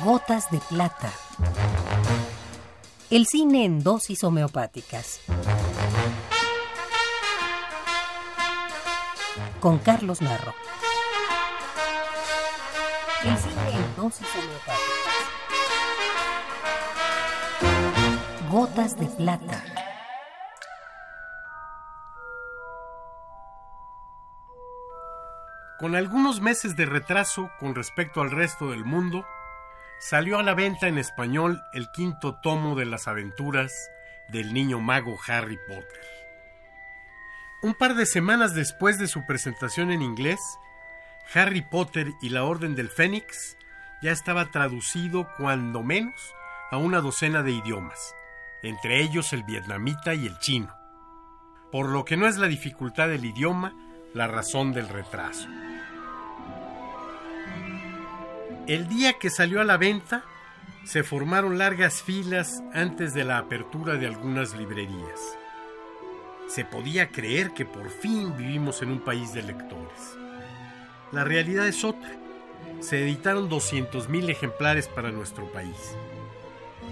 Gotas de plata. El cine en dosis homeopáticas. Con Carlos Narro. El cine en dosis homeopáticas. Gotas de plata. Con algunos meses de retraso con respecto al resto del mundo, salió a la venta en español el quinto tomo de las aventuras del niño mago Harry Potter. Un par de semanas después de su presentación en inglés, Harry Potter y la Orden del Fénix ya estaba traducido cuando menos a una docena de idiomas, entre ellos el vietnamita y el chino, por lo que no es la dificultad del idioma la razón del retraso. El día que salió a la venta, se formaron largas filas antes de la apertura de algunas librerías. Se podía creer que por fin vivimos en un país de lectores. La realidad es otra. Se editaron 200.000 ejemplares para nuestro país.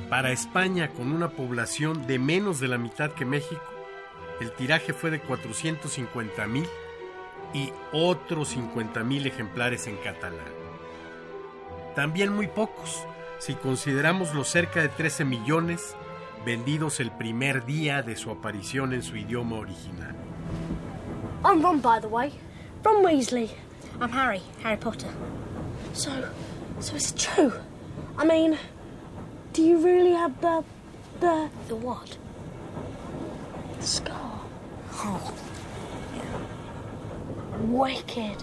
Para España, con una población de menos de la mitad que México, el tiraje fue de 450.000 y otros 50.000 ejemplares en catalán también muy pocos, si consideramos los cerca de 13 millones vendidos el primer día de su aparición en su idioma original. I'm Ron, by the way. Ron Weasley. I'm Harry, Harry Potter. So, so it's true. I mean, do you really have the, the, The what? the scar? Oh, Wicked.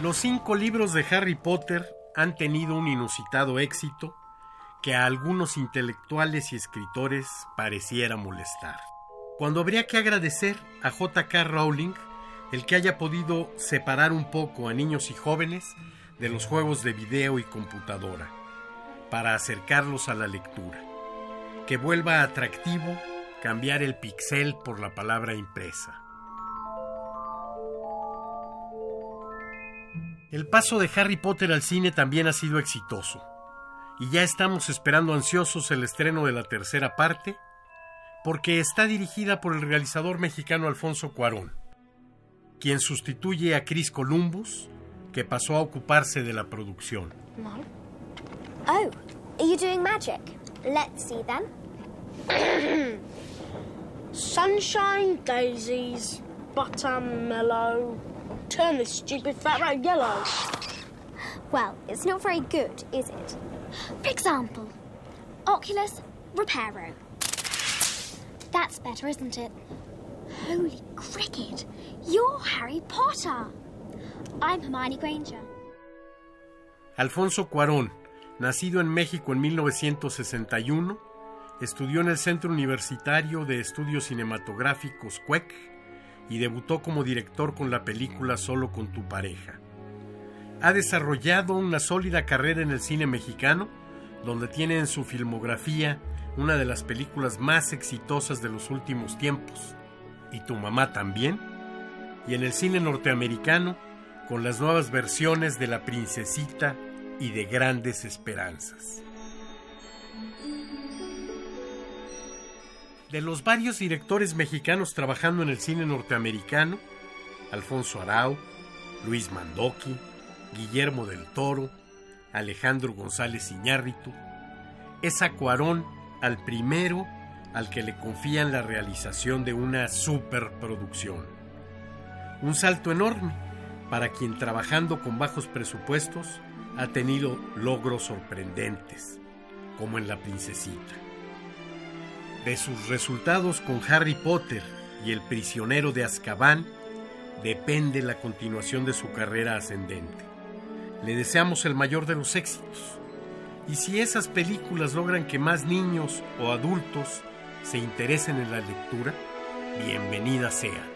Los cinco libros de Harry Potter han tenido un inusitado éxito que a algunos intelectuales y escritores pareciera molestar. Cuando habría que agradecer a J.K. Rowling el que haya podido separar un poco a niños y jóvenes de los juegos de video y computadora, para acercarlos a la lectura, que vuelva atractivo cambiar el pixel por la palabra impresa. El paso de Harry Potter al cine también ha sido exitoso, y ya estamos esperando ansiosos el estreno de la tercera parte, porque está dirigida por el realizador mexicano Alfonso Cuarón, quien sustituye a Chris Columbus, que pasó a ocuparse de la producción. Oh, are you doing magic? Let's see then. Sunshine, daisies, buttermellow. Turn this stupid fat rat yellow. Well, it's not very good, is it? For example, Oculus Reparo. That's better, isn't it? Holy cricket! You're Harry Potter. I'm Hermione Granger. Alfonso Cuarón, nacido en México en 1961, estudió en el Centro Universitario de Estudios Cinematográficos CUEC y debutó como director con la película Solo con tu pareja. Ha desarrollado una sólida carrera en el cine mexicano, donde tiene en su filmografía una de las películas más exitosas de los últimos tiempos, y Tu mamá también, y en el cine norteamericano, con las nuevas versiones de La Princesita y de Grandes Esperanzas. De los varios directores mexicanos trabajando en el cine norteamericano, Alfonso Arau, Luis Mandoki, Guillermo del Toro, Alejandro González Iñárritu, es a Cuarón al primero al que le confían la realización de una superproducción. Un salto enorme para quien trabajando con bajos presupuestos ha tenido logros sorprendentes, como en La Princesita. De sus resultados con Harry Potter y El prisionero de Azkaban depende la continuación de su carrera ascendente. Le deseamos el mayor de los éxitos. Y si esas películas logran que más niños o adultos se interesen en la lectura, bienvenida sea.